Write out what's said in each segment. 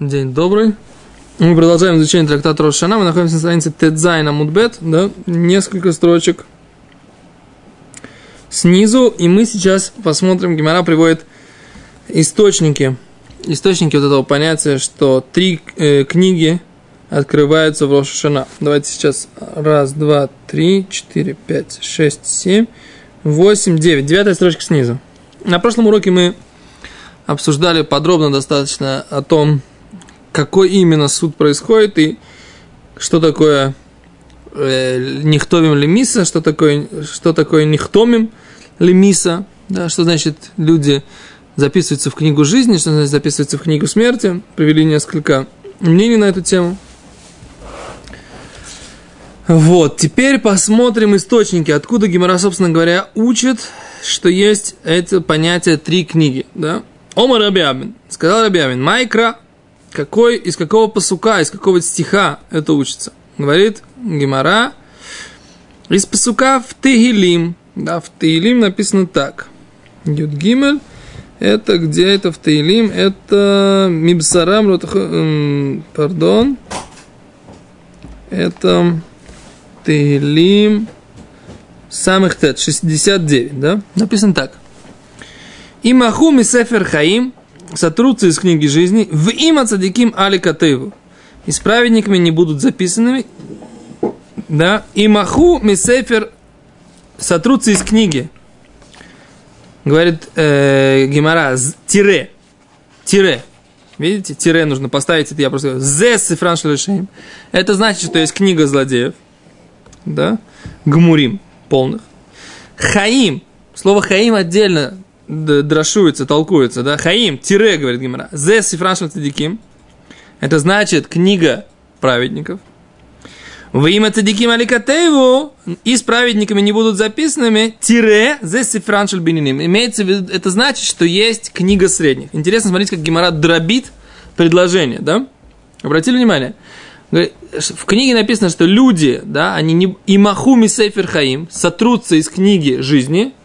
День добрый. Мы продолжаем изучение трактата Рошана. Мы находимся на странице Тедзайна Мудбет, да, несколько строчек снизу. И мы сейчас посмотрим, Гимара приводит источники, источники вот этого понятия, что три э, книги открываются в Рошана. Давайте сейчас раз, два, три, четыре, пять, шесть, семь, восемь, девять. Девятая строчка снизу. На прошлом уроке мы обсуждали подробно достаточно о том, какой именно суд происходит и что такое э, нихтомим лемиса, что такое, что такое нихтомим лемиса, да, что значит люди записываются в книгу жизни, что значит записываются в книгу смерти. Привели несколько мнений на эту тему. Вот, теперь посмотрим источники, откуда Гимара, собственно говоря, учит, что есть это понятие три книги, да. Омар Рабиабин, сказал Рабиабин, Майкра, какой, из какого посука, из какого стиха это учится? Говорит Гимара, из посука в Тегилим, да, в Тегилим написано так. Юдгимель, это где это в Тегилим? Это Мибсарам, пардон, это Тегилим, самых тет, 69, да? Написано так. Имаху мисефер хаим, сотрутся из книги жизни, в има цадиким али катыву. И с праведниками не будут записанными, да, и маху мисефер сотрутся из книги. Говорит э, Гимара, тире, тире. Видите, тире нужно поставить, это я просто зе сифран шелешейм. Это значит, что есть книга злодеев, да, гмурим полных. Хаим, слово хаим отдельно дрошуется, толкуется, да, Хаим, тире, говорит Гимара, зе сифрашем цадиким, это значит книга праведников. Во имя цадиким аликатееву и с праведниками не будут записанными тире зе сифраншель бининим. Имеется в виду, это значит, что есть книга средних. Интересно смотреть, как Гимара дробит предложение, да? Обратили внимание? В книге написано, что люди, да, они не имахуми сейфер хаим, сотрутся из книги жизни –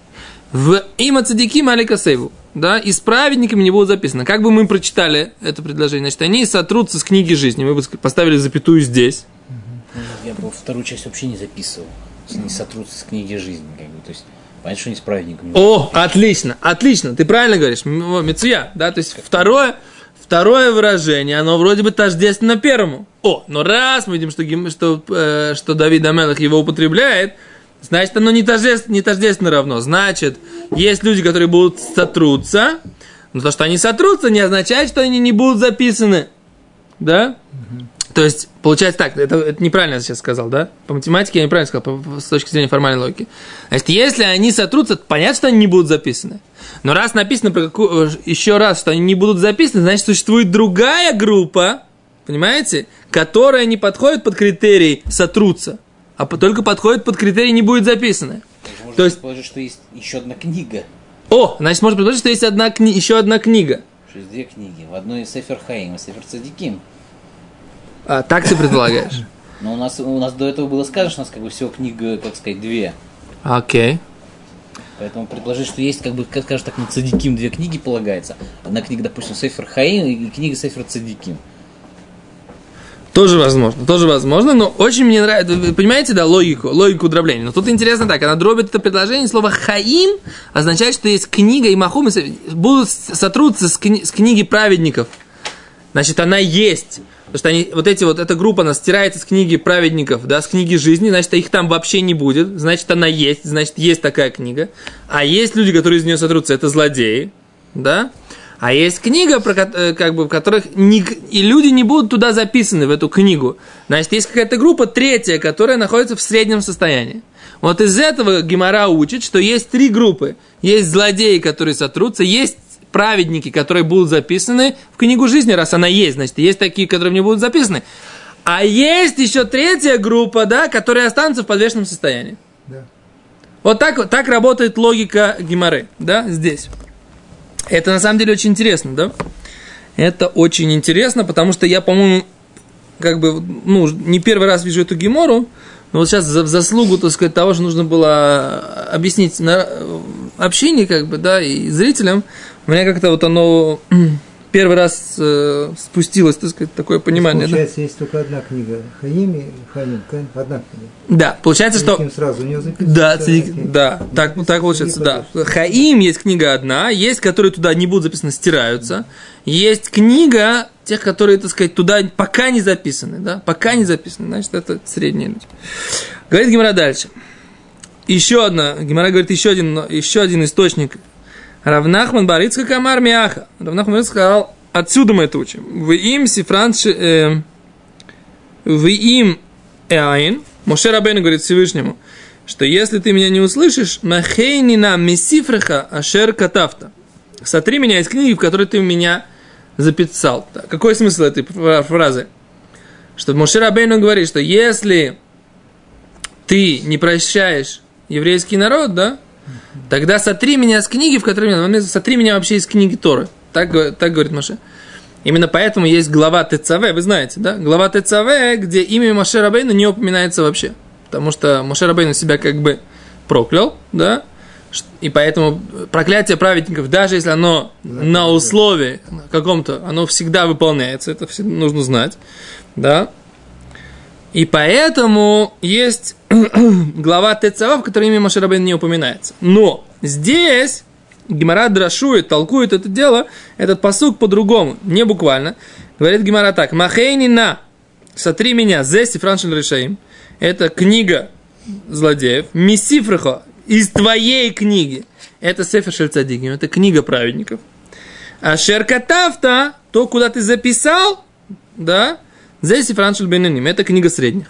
в има малика сейву. Да, и с праведниками не будут записано. Как бы мы прочитали это предложение? Значит, они сотрутся с книги жизни. Мы бы поставили запятую здесь. Я бы вторую часть вообще не записывал. Не сотрутся с книги жизни. Как бы. То есть, понятно, что они с праведниками. О, отлично, отлично. Ты правильно говоришь. Мецуя, да, то есть второе, второе выражение, оно вроде бы тождественно первому. О, но раз мы видим, что, что, э, что Давид Амелах его употребляет, Значит, оно не тождественно, не тождественно равно. Значит, есть люди, которые будут сотрутся, но то, что они сотрутся, не означает, что они не будут записаны. Да? Угу. То есть, получается так, это, это неправильно я сейчас сказал, да? По математике я неправильно сказал, по, с точки зрения формальной логики. Значит, если они сотрутся, понятно, что они не будут записаны. Но раз написано про какую, еще раз, что они не будут записаны, значит, существует другая группа, понимаете, которая не подходит под критерий сотрутся а только подходит под критерий не будет записано. То есть предположить, что есть еще одна книга. О, значит, можно предположить, что есть одна кни... еще одна книга. Что есть две книги. В одной Сефер Хаим, а Сефер Цадиким. А, так ты предполагаешь? Но у нас, у нас до этого было сказано, что у нас как бы всего книга, как сказать, две. Окей. Okay. Поэтому предложить, что есть, как бы, как скажешь так, на Цадиким две книги полагается. Одна книга, допустим, Сефер Хаим и книга Сефер Цадиким. Тоже возможно, тоже возможно, но очень мне нравится, вы понимаете, да, логику, логику дробления. Но тут интересно так, она дробит это предложение, слово «хаим» означает, что есть книга, и махум будут сотрудиться с, кни, с книги праведников. Значит, она есть. Потому что они, вот эти вот, эта группа, она стирается с книги праведников, да, с книги жизни, значит, их там вообще не будет, значит, она есть, значит, есть такая книга. А есть люди, которые из нее сотрутся, это злодеи, да, а есть книга, про, э, как бы, в которых не, и люди не будут туда записаны, в эту книгу. Значит, есть какая-то группа третья, которая находится в среднем состоянии. Вот из этого Гимара учит, что есть три группы. Есть злодеи, которые сотрутся, есть праведники, которые будут записаны в книгу жизни, раз она есть. Значит, есть такие, которые не будут записаны. А есть еще третья группа, да, которые останутся в подвешенном состоянии. Да. Вот так, так работает логика Гимары, да, здесь. Это на самом деле очень интересно, да? Это очень интересно, потому что я, по-моему, как бы, ну, не первый раз вижу эту гемору, но вот сейчас за заслугу, так сказать, того, что нужно было объяснить на общении, как бы, да, и зрителям, у меня как-то вот оно первый раз э, спустилось, так сказать, такое понимание. Да? Получается, есть только одна книга Хаим и Хаим, одна книга. Да, получается, что... сразу у него. Да, цадик, да, так, так получается, да. Хаим есть книга одна, есть, которые туда не будут записаны, стираются. Есть книга тех, которые, так сказать, туда пока не записаны, да, пока не записаны, значит, это средние люди. Говорит Гимара дальше. Еще одна, Гимара говорит, еще один, еще один источник Равнахман Барицка Камар Миаха. Равнахман сказал, отсюда мы это учим. В им сифран э, в им эайн. Моше Рабейн говорит Всевышнему, что если ты меня не услышишь, махейнина месифреха ашер катафта. Сотри меня из книги, в которой ты меня записал. Какой смысл этой фразы? Что Моше Рабейну говорит, что если ты не прощаешь еврейский народ, да, Тогда сотри меня с книги, в которой меня, сотри меня вообще из книги Торы. Так, так говорит Маше. Именно поэтому есть глава ТЦВ, вы знаете, да? Глава ТЦВ, где имя Маше Рабейна не упоминается вообще. Потому что Маше Рабейна себя как бы проклял, да? И поэтому проклятие праведников, даже если оно на условии каком-то, оно всегда выполняется, это все нужно знать, да? И поэтому есть глава Тецава, в которой имя Машарабейн не упоминается. Но здесь Гимара драшует, толкует это дело, этот посук по-другому, не буквально. Говорит Гимара так, Махейни на, сотри меня, зеси франшин решаим. Это книга злодеев. Мисифрахо, из твоей книги. Это Сефер Шельцадигим, это книга праведников. А Шеркатавта, то, куда ты записал, да, Зеси Франшель Бененим, это книга средних.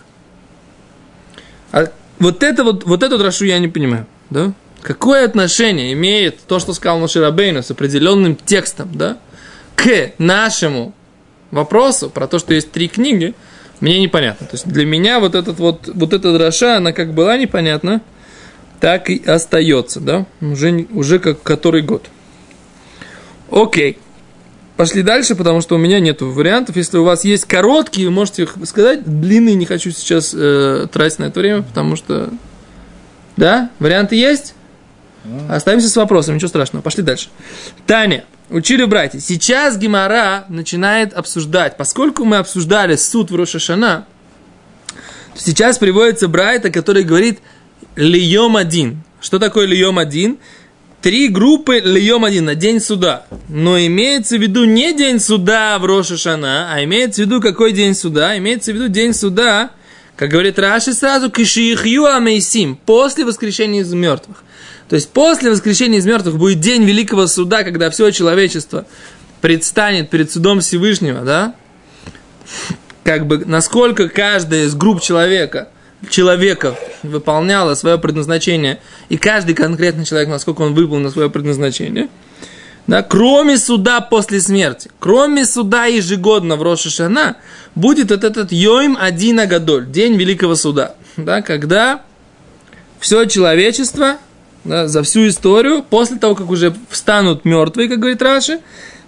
А вот это вот, вот эту драшу я не понимаю, да? Какое отношение имеет то, что сказал Маширабейну с определенным текстом, да, к нашему вопросу про то, что есть три книги, мне непонятно. То есть для меня вот, этот вот, вот эта дроша, она как была непонятна, так и остается, да, уже, уже как который год. Окей. Пошли дальше, потому что у меня нет вариантов. Если у вас есть короткие, вы можете их сказать. Длинные не хочу сейчас э, тратить на это время, потому что... Да? Варианты есть? Оставимся с вопросом, ничего страшного. Пошли дальше. Таня, учили братья. Сейчас Гимара начинает обсуждать. Поскольку мы обсуждали суд в Рошашана, сейчас приводится Брайта, который говорит Льем один. Что такое Льем один? Три группы льем один на день суда. Но имеется в виду не день суда в Рошашана, а имеется в виду какой день суда? Имеется в виду день суда, как говорит Раши сразу, кишихью амейсим, после воскрешения из мертвых. То есть после воскрешения из мертвых будет день великого суда, когда все человечество предстанет перед судом Всевышнего, да? Как бы насколько каждая из групп человека – человека выполняла свое предназначение, и каждый конкретный человек, насколько он выполнил свое предназначение, да, кроме суда после смерти, кроме суда ежегодно в Рошашана, будет вот этот Йоим Один Агадоль, день Великого Суда, да, когда все человечество да, за всю историю, после того, как уже встанут мертвые, как говорит Раши,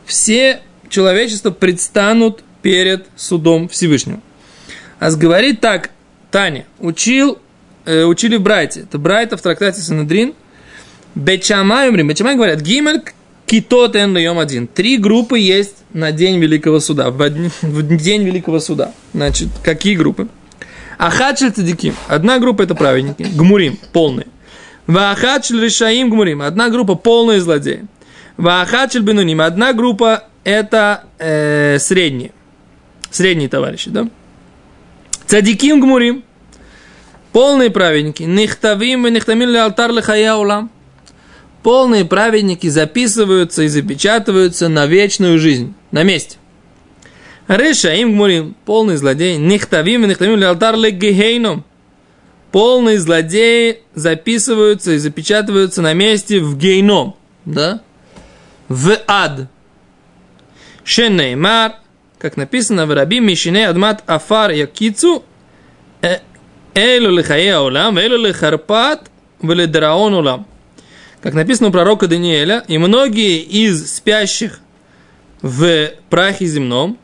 все человечество предстанут перед судом Всевышнего. А говорит так, Таня, учил, э, учили Брайте. Это Брайта в трактате Санедрин. Бечамай умрим. Бечамай говорят, гимель китот эн льем один. Три группы есть на день Великого Суда. В, в день Великого Суда. Значит, какие группы? Ахадшель цадиким. Одна группа это праведники. Гмурим, полные. Вахадшель решаим гмурим. Одна группа полные злодеи. Вахадшель бенуним. Одна группа это э, средние. Средние товарищи, да? Цадиким гмурим. Полные праведники. Нихтавим и нихтамин алтар лихая улам. Полные праведники записываются и запечатываются на вечную жизнь. На месте. Реша им гмурим. Полный злодей. Нихтавим и нихтамин алтар легейном. Полные злодеи записываются и запечатываются на месте в гейном. Да? В ад. Шенеймар как написано в Раби Мишине Адмат Афар Якицу, Элю лихае улам, элю лихарпат, веледраон улам. Как написано у пророка Даниэля, и многие из спящих в прахе земном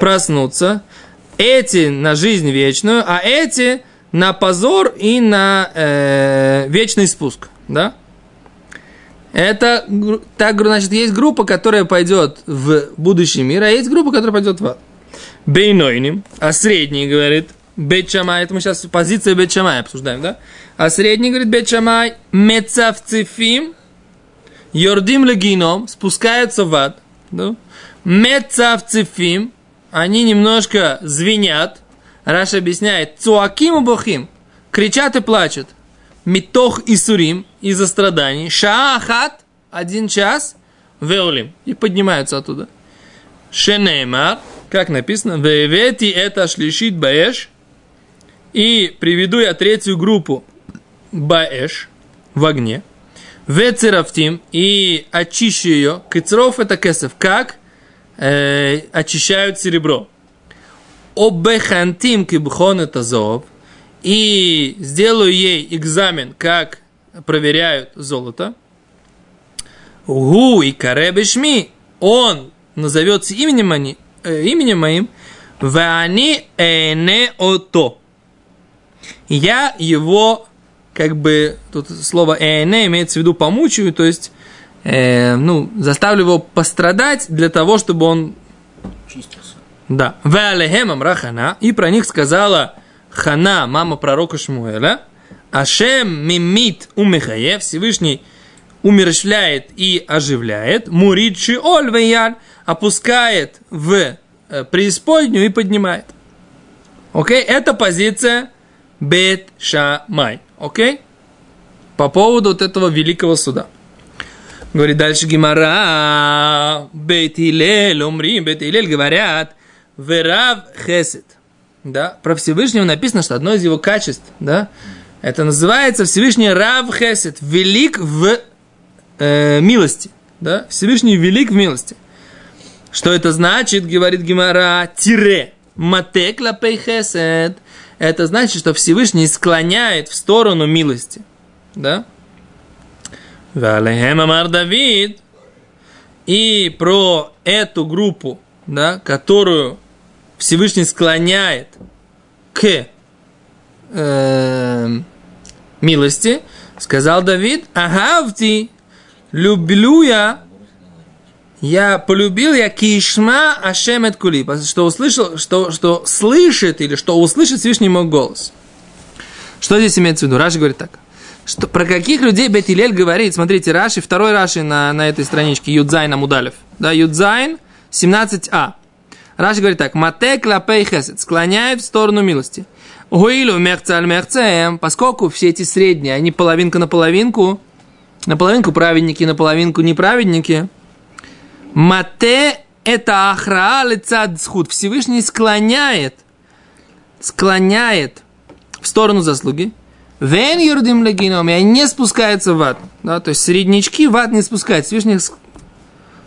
проснутся, эти на жизнь вечную, а эти на позор и на э, вечный спуск. Да? Это, так, значит, есть группа, которая пойдет в будущий мир, а есть группа, которая пойдет в ад. Бейнойним, а средний, говорит, Бетчамай, это мы сейчас позиция Бетчамай обсуждаем, да? А средний, говорит Бетчамай, Мецавцифим, Йордим легином, спускаются в ад, да? Мецавцифим, они немножко звенят, Раша объясняет, Цуаким и Бохим, кричат и плачут, Митох и Сурим, из-за страданий, Шаахат, один час, Веолим, и поднимаются оттуда. Шенеймар, как написано, Вевети это шлишит баэш, и приведу я третью группу. Баэш, в огне, Вецерафтим, и очищу ее, Кицров это кесов, как? Э, очищают серебро. Обехантим кибхон это зов, и сделаю ей экзамен, как проверяют золото. Гу и каребешми, он назовется именем, они, э, именем моим, вани эне ото. Я его, как бы, тут слово эне имеется в виду помучаю, то есть, э, ну, заставлю его пострадать для того, чтобы он Чистился. да. Валехемам рахана. И про них сказала Хана, мама пророка Шмуэля. Ашем мимит умехаев. Всевышний умерщвляет и оживляет. Муридши оль веяль. Опускает в э, преисподнюю и поднимает. Окей? Это позиция Бет Шамай. Окей? По поводу вот этого великого суда. Говорит дальше Гимара, Бейт Илель, умри, Илель говорят, Верав Хесед. Да, про Всевышнего написано, что одно из его качеств, да, это называется Всевышний Рав Хесед, велик в э, милости, да, Всевышний велик в милости. Что это значит, говорит Гимара, тире, матек лапей хесед. Это значит, что Всевышний склоняет в сторону милости, да, Валехем Амар Давид. И про эту группу, да, которую Всевышний склоняет к эм, милости, сказал Давид, אהבתי, люблю я, я полюбил я כי ישמע השם את קולי, что услышал, что, что слышит или что услышит Всевышний мой голос. Что здесь имеется в виду? Раши говорит так. Что, про каких людей Бейт Гилель говорит? Смотрите, Раши, второй Раши на, на этой страничке, יוד זיין עמוד אלף. Да, יוד זיין 17а. Раши говорит так. מטה כלפי חסד. Склоняет в сторону милости. Гуилу мехцаль мехцеем. Поскольку все эти средние, они половинка на половинку, на половинку праведники, на половинку неправедники. Мате это ахраа лица схуд. Всевышний склоняет, склоняет в сторону заслуги. Вен юрдим легином, и они не спускаются в ад. Да, то есть среднячки в ад не спускают. Всевышний...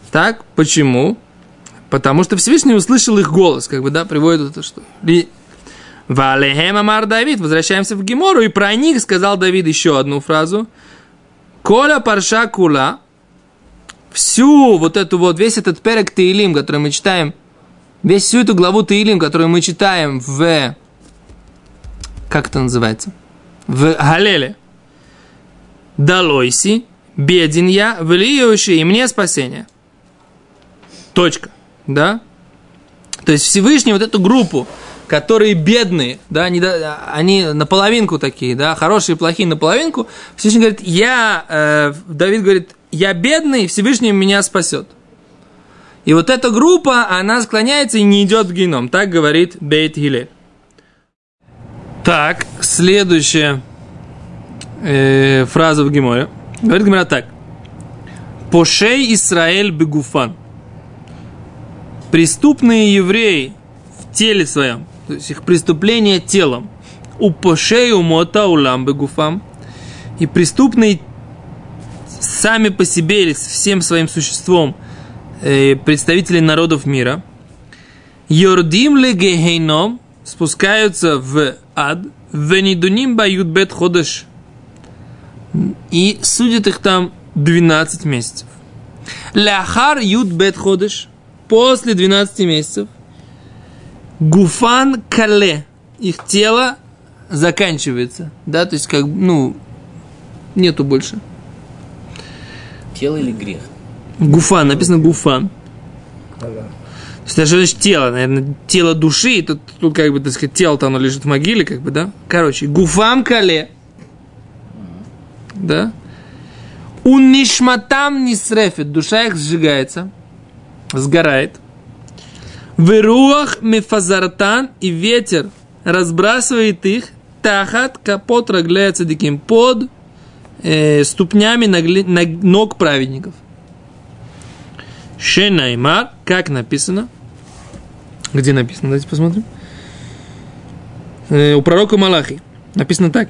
Так, почему? Потому что Всевышний услышал их голос, как бы, да, приводит это что. Валехем Амар Давид, возвращаемся в Гемору, и про них сказал Давид еще одну фразу. Коля парша кула, всю вот эту вот, весь этот перек Таилим, который мы читаем, весь всю эту главу Таилим, которую мы читаем в... Как это называется? В Галеле. Далойси, беден я, влиющий, и мне спасение. Точка. Да? То есть Всевышний вот эту группу, которые бедные, да, они, они наполовинку такие, да, хорошие и плохие наполовинку, Всевышний говорит, я, э, Давид говорит, я бедный, Всевышний меня спасет. И вот эта группа, она склоняется и не идет в геном. Так говорит Бейт Хилель. Так, следующая э, фраза в Геморе. Говорит Гемора так. Пошей Исраэль бегуфан. Преступные евреи в теле своем, то есть их преступление телом. У пошей умота улам бегуфам. И преступные сами по себе или всем своим существом э, представители народов мира. Йордим ле гехейном спускаются в ад, венидуним бают бет ходыш. И судят их там 12 месяцев. Ляхар ют бет ходыш. После 12 месяцев. Гуфан кале. Их тело заканчивается. Да, то есть как, ну, нету больше. Тело или грех? Гуфан, написано гуфан. То есть даже лишь тело, наверное, тело души, тут, тут как бы, так сказать, тело-то оно лежит в могиле, как бы, да? Короче, гуфам кале. Да? У нишматам не срефит, душа их сжигается, сгорает. В руах мефазартан и ветер разбрасывает их тахат капот рагляется диким под э, ступнями ногли- ног- ног праведников. Шенаймар, как написано. Где написано? Давайте посмотрим. Э, у пророка Малахи. Написано так.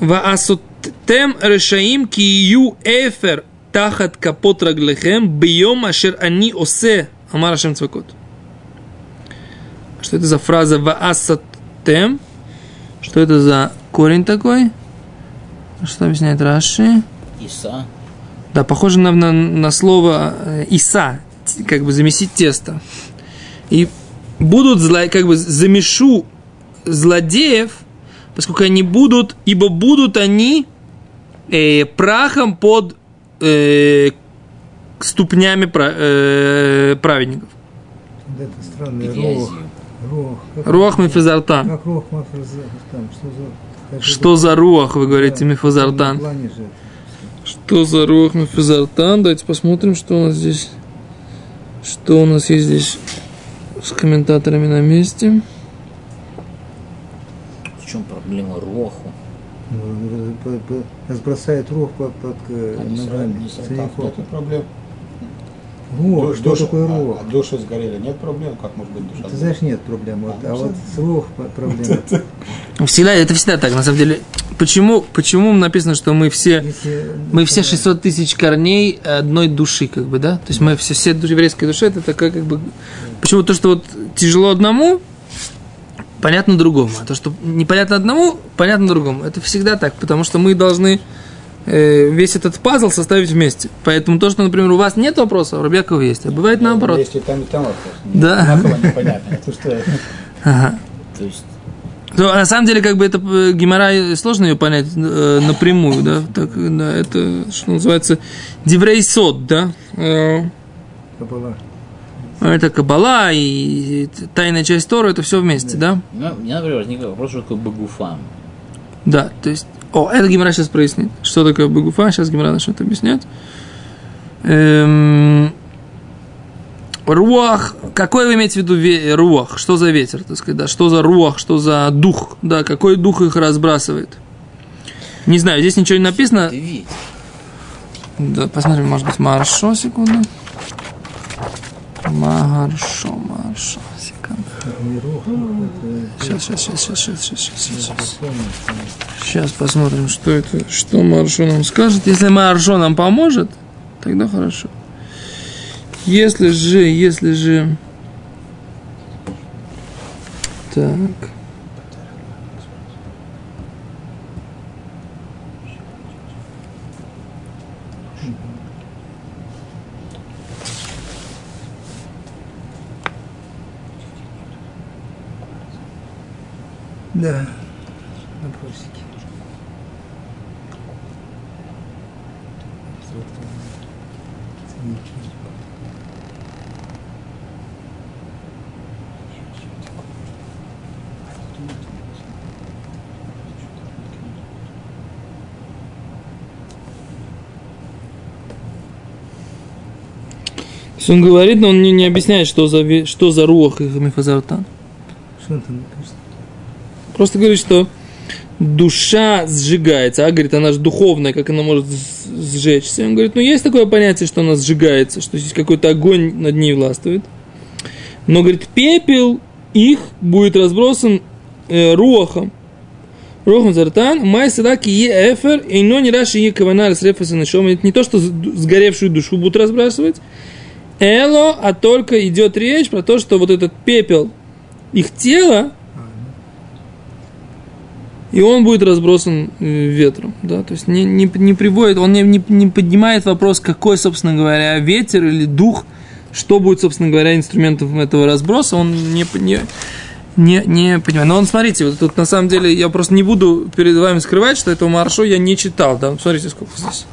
Ваасотем решаим кию эфер тахат капот раглехем бьем ашер они осе амар Ашем цвакот. Что это за фраза ваасотем? Что это за корень такой? Что объясняет Раши? Иса. Да, похоже на, на, на слово э, иса, как бы замесить тесто. И будут зло, как бы замешу злодеев, поскольку они будут, ибо будут они э, прахом под э, ступнями пра- э, праведников. Вот Это странный рох. Грязью. Рох. Как, Руах мифазартан. как рох мафраза, там, что за... Что за руах, вы говорите, Да, это. Что за руах мифазартан? Давайте посмотрим, что у нас здесь. Что у нас есть здесь с комментаторами на месте. В чем проблема Роху? Ну, по- Разбросает рох под, под э, сразу ногами. не сразу. целиком. Нет проблем. Рох, Душ- что душ- такое а- рох? а Души сгорели, нет проблем, как может быть душа? Ты знаешь, нет проблем. Вот, а вот с по- проблема. Всегда, это всегда так, на самом деле. Почему, почему написано, что мы все, Если, мы все 600 тысяч корней одной души, как бы, да? То есть мы все, все еврейская душа, это такая, как бы... Почему то, что вот тяжело одному, понятно другому. А то, что непонятно одному, понятно другому. Это всегда так, потому что мы должны э, весь этот пазл составить вместе. Поэтому то, что, например, у вас нет вопроса, у Рабьякова есть, а бывает наоборот. Есть и там, и там вопрос. Да. Непонятно. Что? Ага. То есть, Ну, а на самом деле, как бы это э, гемора, сложно ее понять э, напрямую, да? Так, да, это, что называется, диврейсот, да? Э. это кабала и тайная часть Тора, это все вместе, да? ну, у меня, например, возник вопрос, что такое Багуфам. Да, то есть... О, это Гимара сейчас прояснит. Что такое Багуфа? Сейчас Гимара начнет объяснять. Эм, руах. Какой вы имеете в виду ве- руах? Что за ветер, так сказать, да? Что за руах? Что за дух? Да, какой дух их разбрасывает? Не знаю, здесь ничего не написано. Да, посмотрим, может быть, маршо, секунду. Маршо, маршо, секунду. Сейчас, сейчас, сейчас, сейчас, сейчас, сейчас, сейчас. Сейчас посмотрим, что это, что Маршо нам скажет. Если Маршо нам поможет, тогда хорошо. Если же, если же... Так. Да. Вопросики. То есть он говорит, но он не, не объясняет, что за, ве- что за руах их мифазартан. Что он там написано? Просто говорит, что душа сжигается. А говорит, она же духовная, как она может сжечься. Он говорит, ну есть такое понятие, что она сжигается, что здесь какой-то огонь над ней властвует. Но, говорит, пепел их будет разбросан э, руахом. Рухам зартан, май садаки е эфер, и но не раши е каванар с рефаса нашом. Это не то, что сгоревшую душу будут разбрасывать. Эло, а только идет речь про то, что вот этот пепел их тела, и он будет разбросан э, ветром, да, то есть не, не, не приводит, он не, не, не поднимает вопрос, какой, собственно говоря, ветер или дух, что будет, собственно говоря, инструментом этого разброса, он не, не, не, не понимает. Но он, смотрите, вот тут на самом деле, я просто не буду перед вами скрывать, что этого маршо я не читал, да, смотрите, сколько здесь.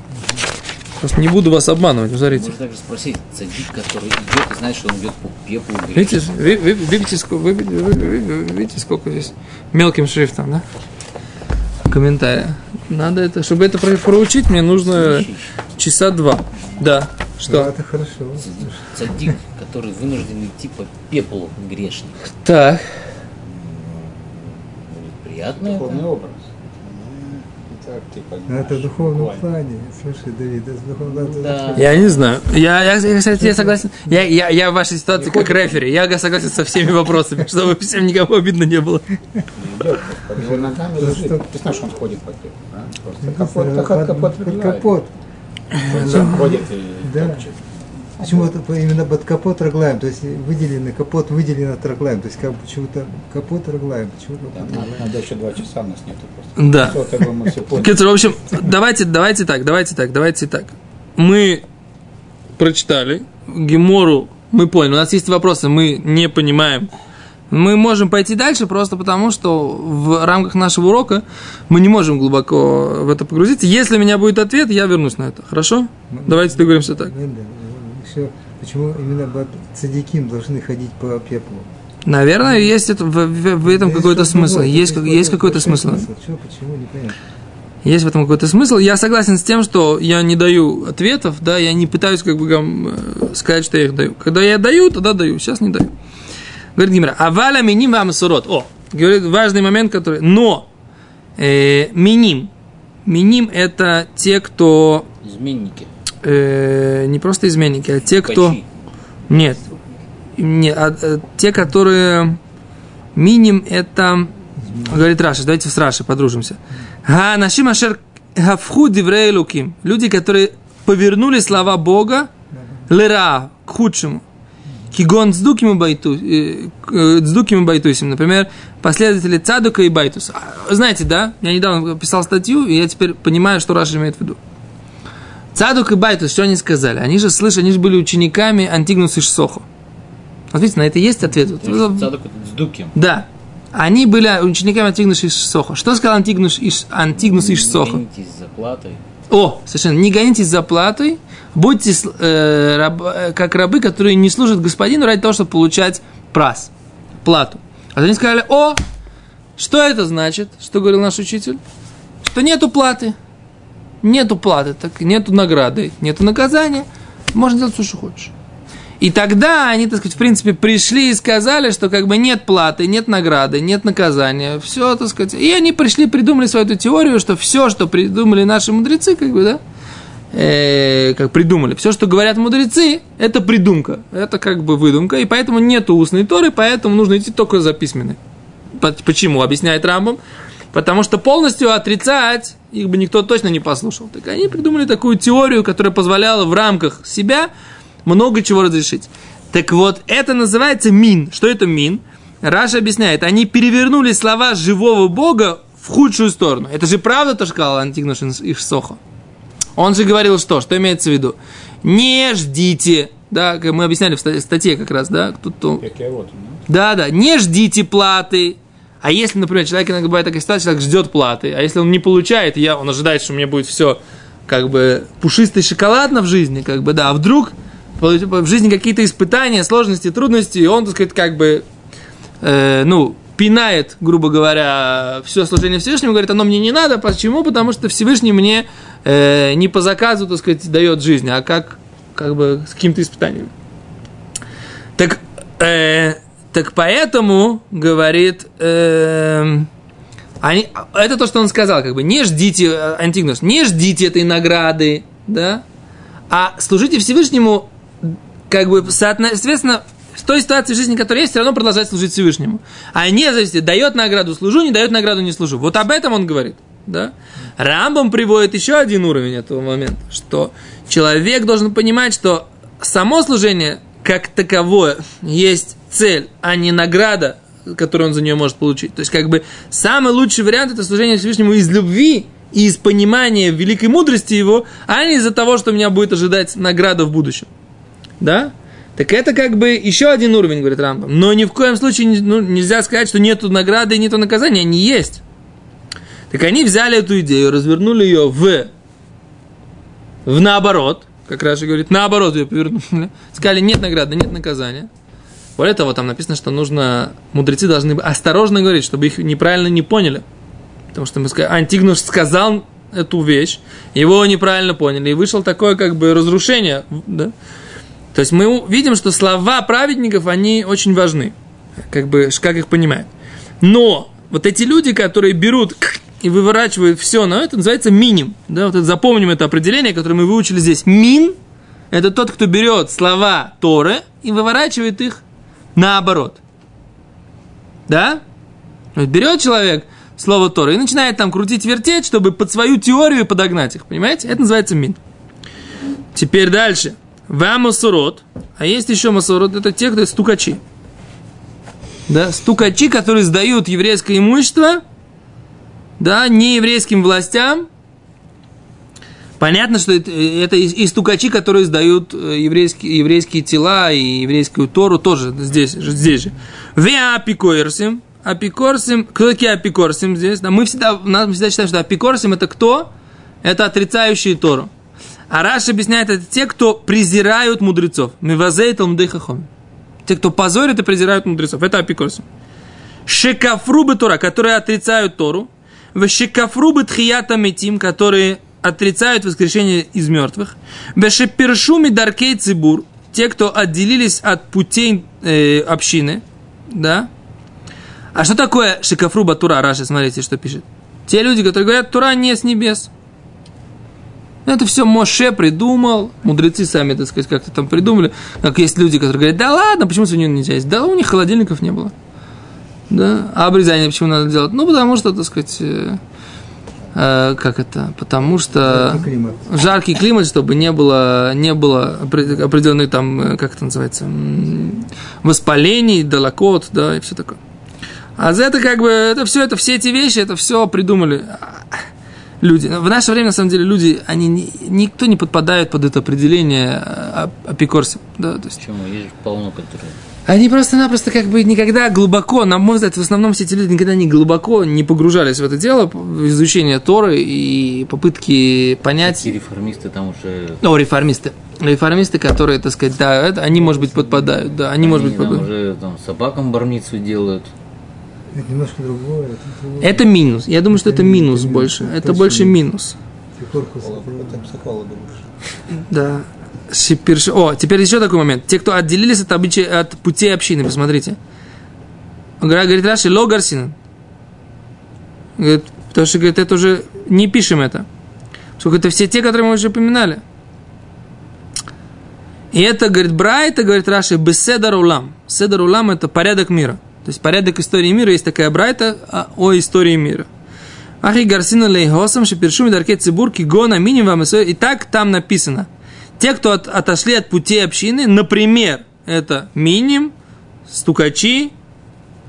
Просто не буду вас обманывать, смотрите. Можно также спросить, цадик, который идет и знает, что он идет по пеплу. Видите, вы- вы- видите, сколько, вы- вы- вы- видите, сколько здесь мелким шрифтом, да? Комментария. Надо это, чтобы это про- проучить, мне нужно часа два. Да. Да, Что? это хорошо. Цадик, который вынужден идти по пеплу грешник. Так. Приятно это? Духовный образ. Ну, Так, типа, Но это в духовном буквально. плане. Слушай, Давид, это в духовном Да. Я не знаю. Я, я, я, кстати, я согласен. Я, я, я в вашей ситуации как рефери. Я согласен со всеми вопросами, чтобы всем никому обидно не было. Его ногами Ну, лежит. что- Ты знаешь, он ходит по пеплу, а? Просто Под, капот, капот капот. Он ходит и топчет. Почему это именно под капот роглаем? То есть выделенный капот выделен от роглаем. То есть как почему-то капот роглаем. Почему Да, капот надо, роглаем? надо еще два часа у нас нету просто. Да. Что это бы мы все поняли. Кицур, в общем, давайте, давайте так, давайте так, давайте так. Мы прочитали Гемору, мы поняли, у нас есть вопросы, мы не понимаем. Мы можем пойти дальше просто потому, что в рамках нашего урока мы не можем глубоко в это погрузиться. Если у меня будет ответ, я вернусь на это. Хорошо? Давайте договоримся так. Еще почему именно цадиким должны ходить по пеплу? Наверное, есть это, в, в- в этом Есть какой-то смысл. Есть, как- есть какой-то смысл. Чего, почему, непонятно. Есть в этом какой-то смысл. Я согласен с тем, что я не даю ответов, да, я не пытаюсь как бы э, сказать, что я их даю. Когда я даю, тогда даю, сейчас не даю. Говорит Гимра, аваля миним вам сурот. О, говорит, важный момент, который... Но, э, миним. Миним это те, кто... Изменники. Э, не просто изменники, а те, кто... Пачи. Нет. Не, а, э, те, которые מינים, это, говорит Раши, давайте с Рашей подружимся. האנשים אשר הפכו דברי אלוקים. Люди, которые повернули слова Бога לרעה к худшему. כגון э, э, צדוקים и בייתוסים. Например, последователи Цадука и Байтуса. А, Знаете, да? Я недавно писал статью, и я теперь понимаю, что Раши имеет в виду. Цадук и Байтус, что они сказали? Они же, слышали, они же были учениками Антигнуса איש סוכו. Вот видите, на это есть ответ. Это צדוקים. Да. Они были учениками Антигнуса איש סוכו. Что сказал Антигнус, איש- Антигнус איש סוכו? Гонитесь за платой. О, совершенно. Не гонитесь за платой, будьте э, раб- э, как рабы, которые не служат господину ради того, чтобы получать פרס, плату. А они сказали, о, что это значит? Что говорил наш учитель? Что нету платы. Нету платы, так нету награды, нету наказания. Можно делать все, что хочешь. И тогда они, так сказать, в принципе, пришли и сказали, что как бы нет платы, нет награды, нет наказания. Все, так сказать. И они пришли, придумали свою эту теорию, что все, что придумали наши мудрецы, как бы, да, э, как придумали, все, что говорят мудрецы, это придумка. Это как бы выдумка, и поэтому нету устной торы, поэтому нужно идти только за письменной. По- Почему, объясняет Рамбом? Потому что полностью отрицать их бы никто точно не послушал. Так они придумали такую теорию, которая позволяла в рамках себя много чего разрешить. Так вот, это называется мин. Что это мин? Раша объясняет, они перевернули слова живого Бога в худшую сторону. Это же правда, то, что сказал Антигнуш Ишсохо. Он же говорил что? Что имеется в виду? Не ждите, да, мы объясняли в ста- статье как раз, да, вот, ну. да, да, не ждите платы. А если, например, человек иногда бывает такая ситуация, человек ждет платы, а если он не получает, я, он ожидает, что у меня будет все как бы пушисто и шоколадно в жизни, как бы, да, а вдруг в жизни какие-то испытания, сложности, трудности, и он, так сказать, как бы, э, ну, пинает, грубо говоря, все служение Всевышнему, говорит, оно мне не надо, почему? Потому что Всевышний мне э, не по заказу, так сказать, дает жизнь, а как, как бы с каким-то испытанием. Так, э, так поэтому, говорит, эм, они, это то, что он сказал, как бы, не ждите, э, Антигнус, не ждите этой награды, да, а служите Всевышнему, как бы, соответственно, в той ситуации в жизни, которая есть, все равно продолжать служить Всевышнему. А не зависит, дает награду, служу, не дает награду, не служу. Вот об этом он говорит. Да? Рамбом приводит еще один уровень этого момента, что человек должен понимать, что само служение как таковое есть цель, а не награда, которую он за нее может получить. То есть, как бы, самый лучший вариант это служение Всевышнему из любви и из понимания великой мудрости его, а не из-за того, что меня будет ожидать награда в будущем. Да? Так это как бы еще один уровень, говорит Рамбам. Но ни в коем случае ну, нельзя сказать, что нету награды и нету наказания. Они есть. Так они взяли эту идею, развернули ее в в наоборот, как Раша говорит, наоборот ее повернули. Сказали, нет награды, нет наказания. Более того, там написано, что нужно, мудрецы должны осторожно говорить, чтобы их неправильно не поняли. Потому что мы сказали, Антигнус сказал эту вещь, его неправильно поняли, и вышло такое как бы разрушение. Да? То есть мы видим, что слова праведников, они очень важны, как бы, как их понимать. Но вот эти люди, которые берут и выворачивают все, но это называется миним. Да, вот это, запомним это определение, которое мы выучили здесь. Мин – это тот, кто берет слова Торы и выворачивает их наоборот. Да? Берет человек слово Торы и начинает там крутить, вертеть, чтобы под свою теорию подогнать их. Понимаете? Это называется мин. Теперь дальше. Вамасурот. А есть еще масурот. Это те, кто стукачи. Да, стукачи, которые сдают еврейское имущество, да, не еврейским властям. Понятно, что это, это и, стукачи, которые сдают э, еврейские, еврейские тела и еврейскую Тору тоже здесь, здесь же. Ве апикоерсим. Апикорсим. Кто такие апикорсим здесь? Да, мы, всегда, мы всегда считаем, что апикорсим это кто? Это отрицающие Тору. А Раш объясняет, это те, кто презирают мудрецов. Мивазей талмудейхахом. Те, кто позорит и презирают мудрецов. Это апикорсим. Шекафрубы Тора, которые отрицают Тору. Шекафрубы Тхията Метим, которые отрицают воскрешение из мертвых. В Шепершуми Даркей Цибур, те, кто отделились от путей э, общины. Да? А что такое Шекафруба Тура, Раша, смотрите, что пишет. Те люди, которые говорят, Тура не с небес. Это все Моше придумал, мудрецы сами, так сказать, как-то там придумали. Как есть люди, которые говорят, да ладно, почему свинью нельзя есть? Да у них холодильников не было. Да, а обрезание почему надо делать? Ну, потому что, так сказать, э, как это? Потому что Жаркий климат. жаркий климат, чтобы не было, не было опре- определенной там, э, как это называется, воспалений, долокот, да, и все такое. А за это как бы, это все, это все эти вещи, это все придумали люди. В наше время, на самом деле, люди, они никто не подпадает под это определение а- апикорсим. Да, то есть Почему? Есть же полно, которые... они просто-напросто как бы никогда глубоко, на мой взгляд, в основном все эти люди никогда не глубоко не погружались в это дело, в изучение Торы и попытки понять... Такие реформисты там уже... О, реформисты. Реформисты, которые, так сказать, да, это, они, может быть, подпадают, да, они, может быть, там подпадают. уже там, собакам бармицу делают. Это немножко другое. Это, другое. Это минус. Я думаю, что это минус больше. Это Точно больше минус. минус. Корпус, Это психологи больше. Да. Шиперш- О, теперь еще такой момент. Те, кто отделились от, обычай, от путей общины, посмотрите. Говорит, Раши, логарсин. Говорит, потому что, говорит, это уже не пишем это. Сколько это все те, которые мы уже упоминали. И это, говорит, Бра, это, говорит Раши, беседар улам. Седар улам – это порядок мира. То есть порядок истории мира, есть такая брайта а, о истории мира. Ахи Гарсина Лейхосам, Шепершуми Дарке Цибур, Кигона, Миним И так там написано. Те, кто от- отошли от путей общины, например, это Миним, Стукачи,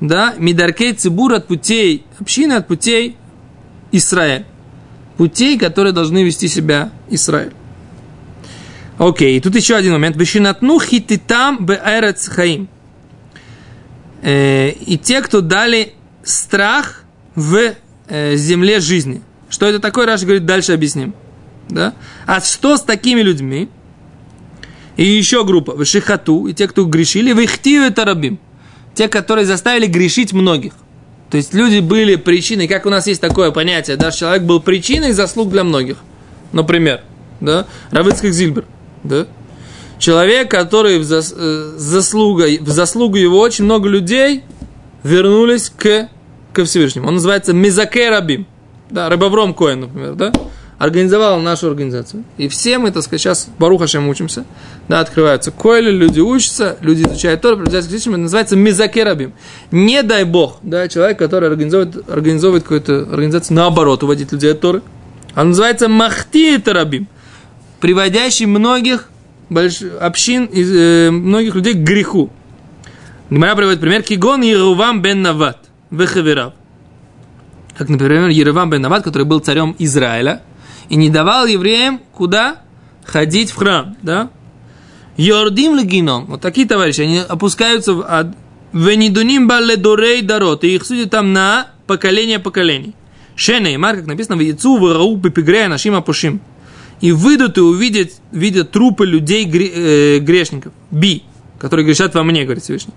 да, Мидаркей Цибур от путей общины, от путей Израиль. Путей, которые должны вести себя Израиль. Окей, и тут еще один момент. Вишинатну хититам беэрец хаим. Э, И те, кто дали страх в э, земле жизни. Что это такое, Раша говорит, дальше объясним. Да? А что с такими людьми? И еще группа, в Шихату, и те, кто грешили, в Ихтию это рабим. Те, которые заставили грешить многих. То есть люди были причиной, как у нас есть такое понятие, да, человек был причиной заслуг для многих. Например, да, Равыцких Зильбер, да, человек, который в, зас- э, заслугой, в заслугу его очень много людей вернулись к, ко Всевышнему. Он называется Мизаке Рабим. Да, Рабавром Коэн, например, да? Организовал нашу организацию. И все мы, так сказать, сейчас Барухашем учимся. Да, открываются койли, люди учатся, люди изучают Тору, приближаются к. Это называется Мизаке Рабим. Не дай Бог, да, человек, который организовывает, организовывает какую-то организацию, наоборот, уводит людей от Торы. А называется Махти Рабим. Приводящий многих больш... общин, из, э, многих людей к греху. Гмара приводит пример. Кигон Ерувам бен Нават. Вехаверав. Как, например, Ерувам бен Нават, который был царем Израиля и не давал евреям куда ходить в храм, да? Йордим легином. Вот такие товарищи, они опускаются в ад. Венидуним баледорей дарот. И их судят там на поколение поколений. Шене и Марк, как написано, в яйцу в рау пепигрея нашим апушим. и выйдут и увидят, видят трупы людей э, грешников. Би, которые грешат во мне, говорит Всевышний.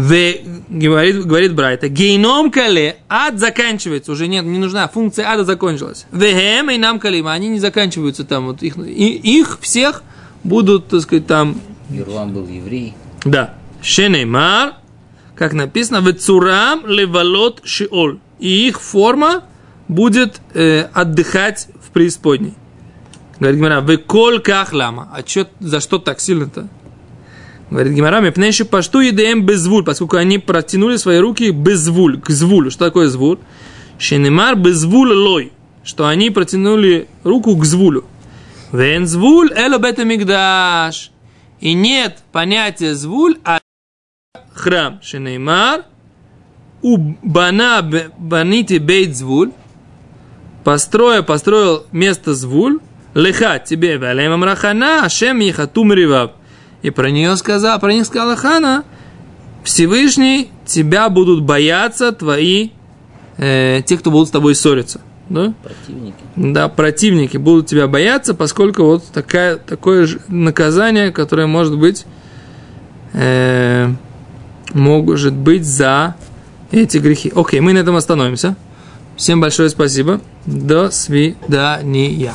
В, говорит, говорит Брайта, гейном кале, ад заканчивается, уже нет, не нужна, функция ада закончилась. Вегем и нам калима, они не заканчиваются там, вот их, и, их всех будут, так сказать, там, Ирлам был еврей. да, шенеймар, как написано, в цурам левалот шиол, и их форма будет э, отдыхать в преисподней. Говорит Гимара, вы коль кахлама, а чё, за что так сильно-то? Говорит Гимара, мепнейши пашту едем безвуль, поскольку они протянули свои руки безвуль, к звулю. Что такое звуль? Шенемар безвуль лой, что они протянули руку к звулю. Вен звуль эло бета мигдаш. И нет понятия звуль, а храм. Шенеймар у бана баните бейт звуль, построя, построил место звуль, леха тебе валем амрахана, ашем ехатум ривав. И про нее сказал, про них сказала Хана, Всевышний, тебя будут бояться твои, э, те, кто будут с тобой ссориться. Да? Противники. Да, противники будут тебя бояться, поскольку вот такая, такое же наказание, которое может быть, э, может быть за эти грехи. Окей, мы на этом остановимся. Всем большое спасибо. До свидания.